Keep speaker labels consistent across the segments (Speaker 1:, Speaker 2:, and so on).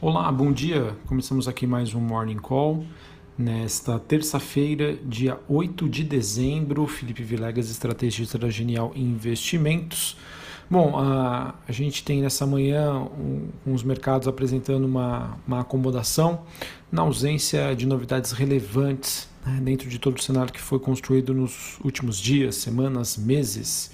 Speaker 1: Olá, bom dia. Começamos aqui mais um Morning Call. Nesta terça-feira, dia 8 de dezembro, Felipe Vilegas, estrategista da Genial Investimentos. Bom, a, a gente tem nessa manhã um, uns mercados apresentando uma, uma acomodação na ausência de novidades relevantes né, dentro de todo o cenário que foi construído nos últimos dias, semanas, meses.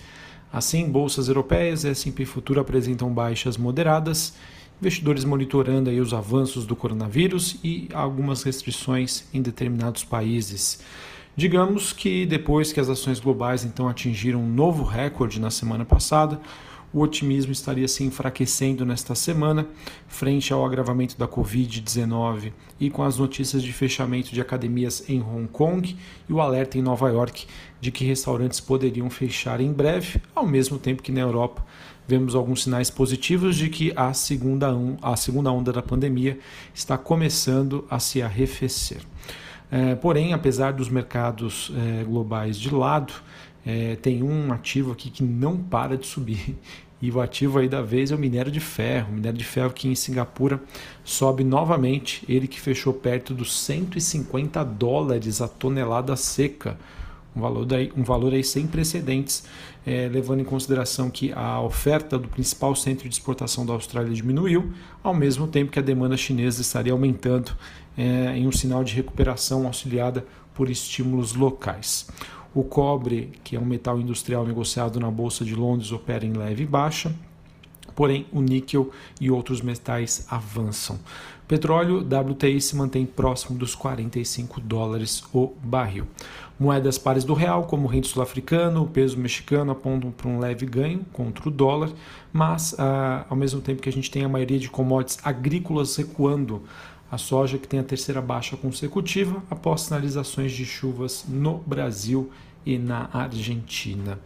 Speaker 1: Assim, bolsas europeias e S&P Futuro apresentam baixas moderadas investidores monitorando aí os avanços do coronavírus e algumas restrições em determinados países. Digamos que depois que as ações globais então atingiram um novo recorde na semana passada, o otimismo estaria se enfraquecendo nesta semana, frente ao agravamento da Covid-19 e com as notícias de fechamento de academias em Hong Kong e o alerta em Nova York de que restaurantes poderiam fechar em breve, ao mesmo tempo que na Europa vemos alguns sinais positivos de que a segunda, a segunda onda da pandemia está começando a se arrefecer. É, porém, apesar dos mercados é, globais de lado, é, tem um ativo aqui que não para de subir. E o ativo aí da vez é o minério de ferro. O minério de ferro que em Singapura sobe novamente, ele que fechou perto dos 150 dólares a tonelada seca um valor, daí, um valor aí sem precedentes, é, levando em consideração que a oferta do principal centro de exportação da Austrália diminuiu, ao mesmo tempo que a demanda chinesa estaria aumentando é, em um sinal de recuperação auxiliada por estímulos locais. O cobre, que é um metal industrial negociado na Bolsa de Londres, opera em leve baixa, porém o níquel e outros metais avançam. Petróleo WTI se mantém próximo dos 45 dólares o barril. Moedas pares do real, como o rente sul-africano, o peso mexicano apontam para um leve ganho contra o dólar, mas ah, ao mesmo tempo que a gente tem a maioria de commodities agrícolas recuando, a soja que tem a terceira baixa consecutiva após sinalizações de chuvas no Brasil e na Argentina.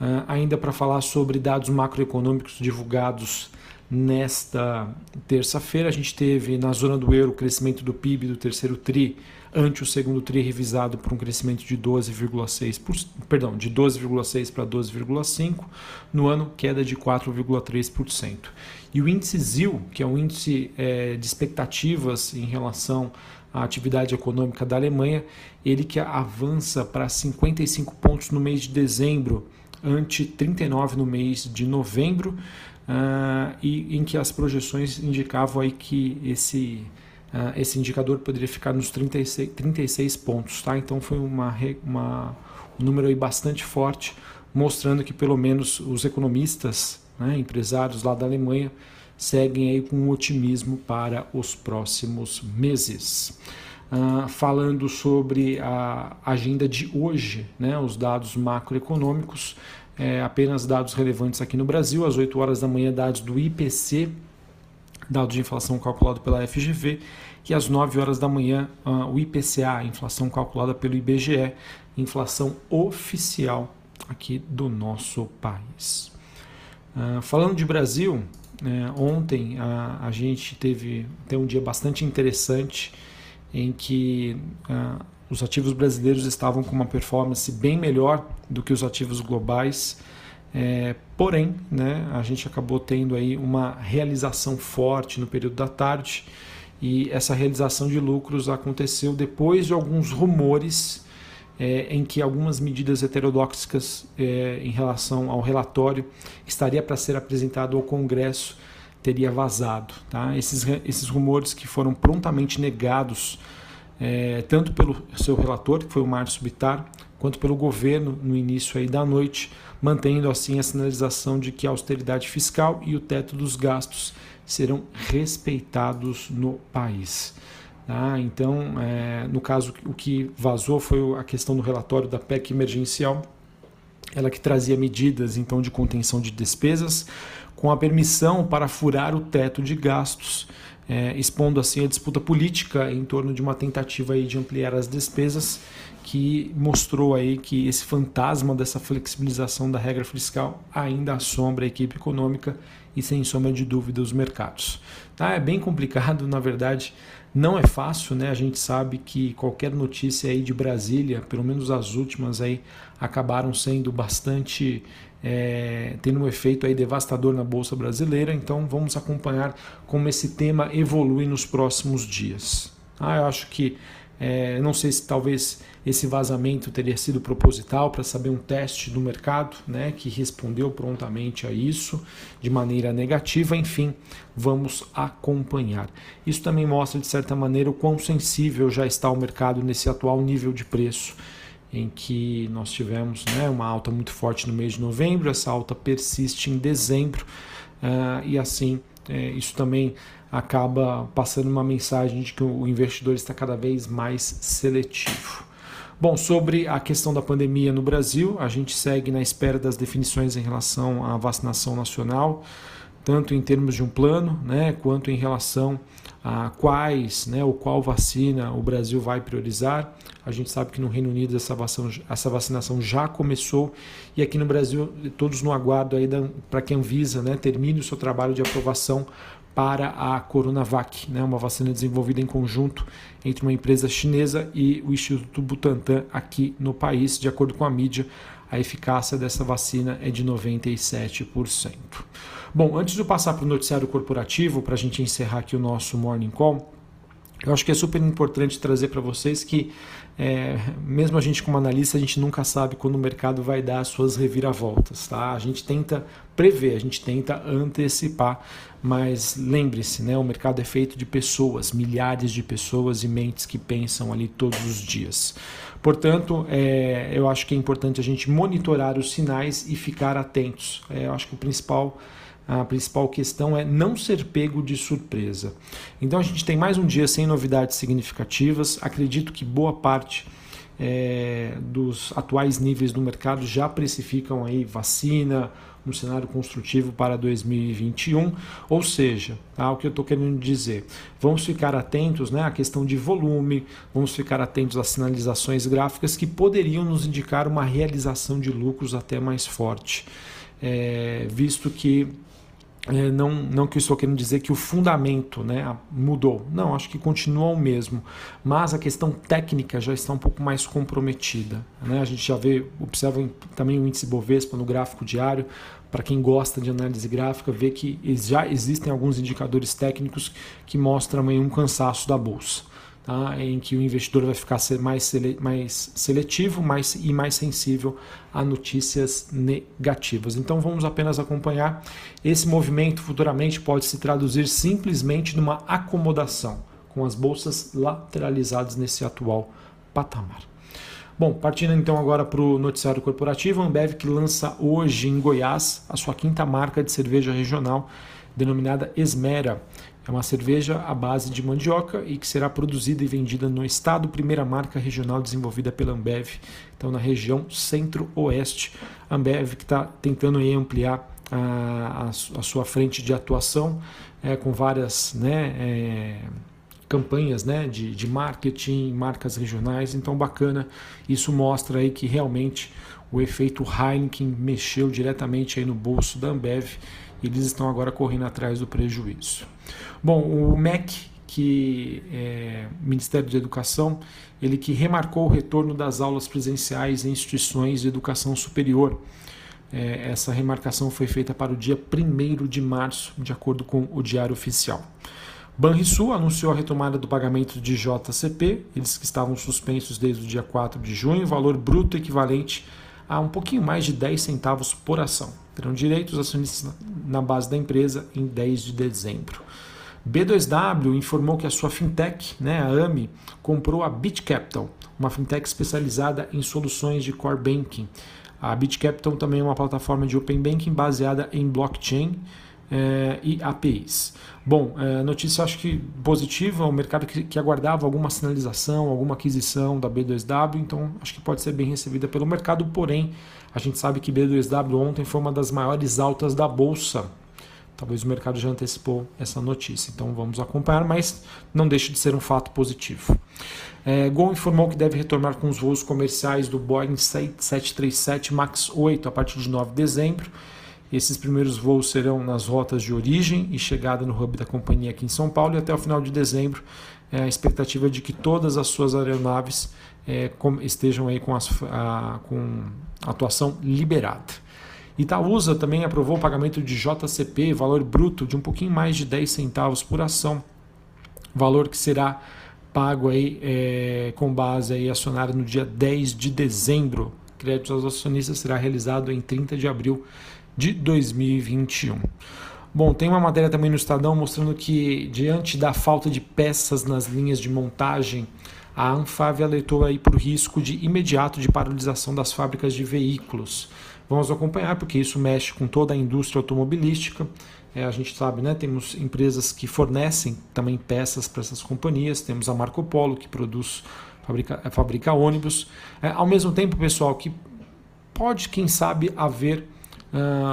Speaker 1: Uh, ainda para falar sobre dados macroeconômicos divulgados Nesta terça-feira, a gente teve na zona do euro o crescimento do PIB do terceiro TRI ante o segundo TRI revisado por um crescimento de 12,6%, perdão, de 12,6 para 12,5, no ano queda de 4,3%. E o índice ZIL, que é um índice é, de expectativas em relação à atividade econômica da Alemanha, ele que avança para 55 pontos no mês de dezembro, ante 39 no mês de novembro, uh, e em que as projeções indicavam aí que esse, uh, esse indicador poderia ficar nos 36, 36 pontos. Tá? Então foi uma, uma, um número aí bastante forte, mostrando que pelo menos os economistas, né, empresários lá da Alemanha, seguem aí com otimismo para os próximos meses. Uh, falando sobre a agenda de hoje, né, os dados macroeconômicos, é, apenas dados relevantes aqui no Brasil, às 8 horas da manhã, dados do IPC, dados de inflação calculado pela FGV, e às 9 horas da manhã, uh, o IPCA, inflação calculada pelo IBGE, inflação oficial aqui do nosso país. Uh, falando de Brasil, né, ontem a, a, gente teve até um dia bastante interessante em que os ativos brasileiros estavam com uma performance bem melhor do que os ativos globais. É, porém, né, a gente acabou tendo aí uma realização forte no período da tarde e essa realização de lucros aconteceu depois de alguns rumores é, em que algumas medidas heterodoxas é, em relação ao relatório que estaria para ser apresentado ao Congresso teria vazado. Tá? Esses, esses rumores que foram prontamente negados é, tanto pelo seu relator, que foi o Márcio Bittar, quanto pelo governo no início aí da noite, mantendo assim a sinalização de que a austeridade fiscal e o teto dos gastos serão respeitados no país. Tá? Então, é, no caso, o que vazou foi a questão do relatório da PEC emergencial, ela que trazia medidas então de contenção de despesas, com a permissão para furar o teto de gastos é, expondo assim a disputa política em torno de uma tentativa aí de ampliar as despesas que mostrou aí que esse fantasma dessa flexibilização da regra fiscal ainda assombra a equipe econômica e sem sombra de dúvida os mercados. Tá? É bem complicado, na verdade, não é fácil, né? A gente sabe que qualquer notícia aí de Brasília, pelo menos as últimas aí, acabaram sendo bastante é, tendo um efeito aí devastador na bolsa brasileira. Então vamos acompanhar como esse tema evolui nos próximos dias. Ah, eu acho que é, não sei se talvez esse vazamento teria sido proposital para saber um teste do mercado, né, que respondeu prontamente a isso de maneira negativa. Enfim, vamos acompanhar. Isso também mostra de certa maneira o quão sensível já está o mercado nesse atual nível de preço em que nós tivemos né, uma alta muito forte no mês de novembro, essa alta persiste em dezembro uh, e assim é, isso também acaba passando uma mensagem de que o investidor está cada vez mais seletivo. Bom, sobre a questão da pandemia no Brasil, a gente segue na espera das definições em relação à vacinação nacional, tanto em termos de um plano, né, quanto em relação a quais, né, ou qual vacina o Brasil vai priorizar. A gente sabe que no Reino Unido essa vacinação, essa vacinação já começou e aqui no Brasil todos no aguardo para que a Anvisa né, termine o seu trabalho de aprovação para a Coronavac, né, uma vacina desenvolvida em conjunto entre uma empresa chinesa e o Instituto Butantan aqui no país. De acordo com a mídia, a eficácia dessa vacina é de 97%. Bom, antes de eu passar para o noticiário corporativo, para a gente encerrar aqui o nosso Morning Call, eu acho que é super importante trazer para vocês que, é, mesmo a gente como analista, a gente nunca sabe quando o mercado vai dar as suas reviravoltas. Tá? A gente tenta prever, a gente tenta antecipar, mas lembre-se, né, o mercado é feito de pessoas, milhares de pessoas e mentes que pensam ali todos os dias. Portanto, é, eu acho que é importante a gente monitorar os sinais e ficar atentos. É, eu acho que o principal a principal questão é não ser pego de surpresa. Então a gente tem mais um dia sem novidades significativas. Acredito que boa parte é, dos atuais níveis do mercado já precificam aí vacina, um cenário construtivo para 2021. Ou seja, tá, o que eu estou querendo dizer, vamos ficar atentos né, à questão de volume, vamos ficar atentos às sinalizações gráficas que poderiam nos indicar uma realização de lucros até mais forte. É, visto que não, não que eu estou querendo dizer que o fundamento né, mudou. Não, acho que continua o mesmo. Mas a questão técnica já está um pouco mais comprometida. Né? A gente já vê, observa também o índice Bovespa no gráfico diário. Para quem gosta de análise gráfica, vê que já existem alguns indicadores técnicos que mostram um cansaço da bolsa tá? em que o investidor vai ficar mais, sele, mais seletivo mais, e mais sensível a notícias negativas. Então vamos apenas acompanhar. Esse movimento futuramente pode se traduzir simplesmente numa acomodação, com as bolsas lateralizadas nesse atual patamar. Bom, partindo então agora para o noticiário corporativo, a Ambev que lança hoje em Goiás a sua quinta marca de cerveja regional, denominada Esmera. É uma cerveja à base de mandioca e que será produzida e vendida no estado, primeira marca regional desenvolvida pela Ambev, então na região centro-oeste. Ambev que está tentando ampliar a, a, sua frente de atuação é, com várias né, é, campanhas né, de, de marketing, marcas regionais, então bacana. Isso mostra aí que realmente o efeito Heineken mexeu diretamente aí no bolso da Ambev eles estão agora correndo atrás do prejuízo. Bom, o MEC, que é Ministério de Educação, ele que remarcou o retorno das aulas presenciais em instituições de educação superior. É, essa remarcação foi feita para o dia 1 de março, de acordo com o Diário Oficial. Banrisul anunciou a retomada do pagamento de JCP, eles que estavam suspensos desde o dia 4 de junho, valor bruto equivalente a um pouquinho mais de 10 centavos por ação. Terão direitos acionistas na base da empresa em 10 de dezembro. B2W informou que a sua fintech, né, a AMI, comprou a BitCapital, uma fintech especializada em soluções de core banking. A BitCapital também é uma plataforma de open banking baseada em blockchain eh, e APIs. Bom, eh, notícia acho que positiva, o mercado que, que, aguardava alguma sinalização, alguma aquisição da B2W, então acho que pode ser bem recebida pelo mercado, porém a gente sabe que B2W ontem foi uma das maiores altas da bolsa Talvez o mercado já antecipou essa notícia, então vamos acompanhar, mas não deixa de ser um fato positivo. É, Gol informou que deve retornar com os voos comerciais do Boeing 737 MAX 8 a partir de 9 de dezembro. Esses primeiros voos serão nas rotas de origem e chegada no hub da companhia aqui em São Paulo e até o final de dezembro é a expectativa de que todas as suas aeronaves é, estejam aí com, as, a, com atuação liberada. Itaúsa também aprovou o pagamento de JCP, valor bruto de um pouquinho mais de 10 centavos por ação, valor que será pago aí, é, com base aí acionário no dia 10 de dezembro. Crédito aos acionistas será realizado em 30 de abril de 2021. Bom, tem uma matéria também no Estadão mostrando que, diante da falta de peças nas linhas de montagem, a Anfávia alertou aí para o risco de imediato de paralisação das fábricas de veículos. Vamos acompanhar, porque isso mexe com toda a indústria automobilística. É, a gente sabe, né? Temos empresas que fornecem também peças para essas companhias. Temos a Marco Polo, que produz, fabrica, fabrica ônibus. É, ao mesmo tempo, pessoal, que pode, quem sabe, haver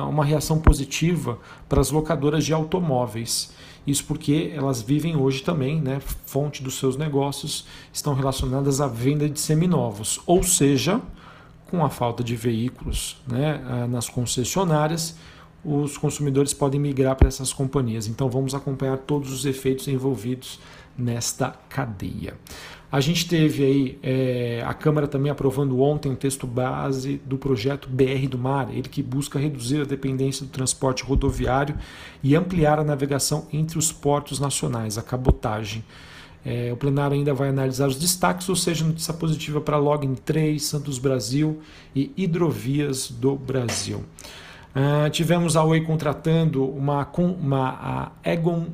Speaker 1: uma reação positiva para as locadoras de automóveis. Isso porque elas vivem hoje também, né, fonte dos seus negócios estão relacionadas à venda de seminovos, ou seja, com a falta de veículos né, nas concessionárias, os consumidores podem migrar para essas companhias. Então vamos acompanhar todos os efeitos envolvidos nesta cadeia. A gente teve aí é, a Câmara também aprovando ontem um texto base do projeto BR do Mar, ele que busca reduzir a dependência do transporte rodoviário e ampliar a navegação entre os portos nacionais, a cabotagem. É, o plenário ainda vai analisar os destaques, ou seja, notícia positiva para Login 3, Santos Brasil e Hidrovias do Brasil. Uh, tivemos a Oi contratando uma, uma a Egon,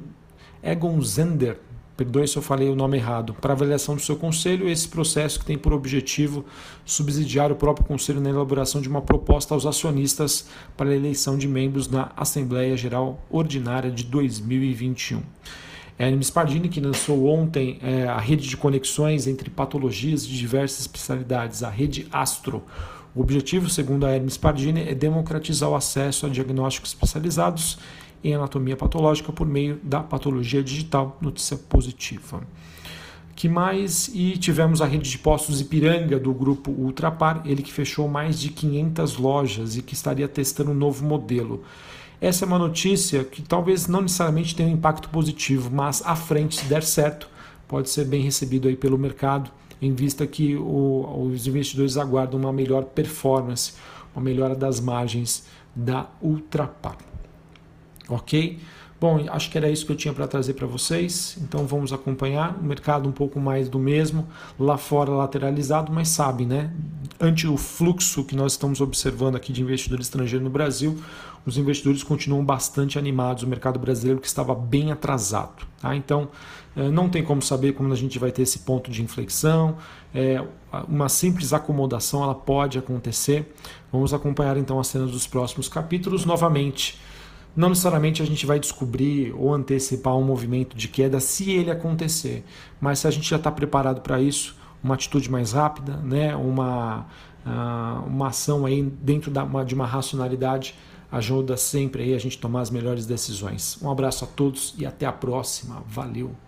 Speaker 1: Egon Zender, perdoe se eu falei o nome errado, para avaliação do seu conselho, esse processo que tem por objetivo subsidiar o próprio conselho na elaboração de uma proposta aos acionistas para a eleição de membros na Assembleia Geral Ordinária de 2021. É Hermes Pardini, que lançou ontem é, a rede de conexões entre patologias de diversas especialidades, a rede Astro. O objetivo, segundo a Hermes Pardini, é democratizar o acesso a diagnósticos especializados em anatomia patológica por meio da patologia digital. Notícia positiva. Que mais? E tivemos a rede de postos Ipiranga do grupo Ultrapar, ele que fechou mais de 500 lojas e que estaria testando um novo modelo. Essa é uma notícia que talvez não necessariamente tenha um impacto positivo, mas à frente, se der certo, pode ser bem recebido aí pelo mercado, em vista que o, os investidores aguardam uma melhor performance, uma melhora das margens da Ultrapar. Ok? Bom, acho que era isso que eu tinha para trazer para vocês. Então vamos acompanhar o mercado um pouco mais do mesmo, lá fora lateralizado, mas sabe, né? Ante o fluxo que nós estamos observando aqui de investidor estrangeiro no Brasil, os investidores continuam bastante animados. O mercado brasileiro que estava bem atrasado. Tá? Então eh, não tem como saber como a gente vai ter esse ponto de inflexão. É, uma simples acomodação ela pode acontecer. Vamos acompanhar então as cenas dos próximos capítulos novamente. Não necessariamente a gente vai descobrir ou antecipar um movimento de queda se ele acontecer, mas se a gente já está preparado para isso, uma atitude mais rápida, né, uma, uh, uma ação aí dentro de uma racionalidade ajuda sempre aí a gente tomar as melhores decisões. Um abraço a todos e até a próxima. Valeu!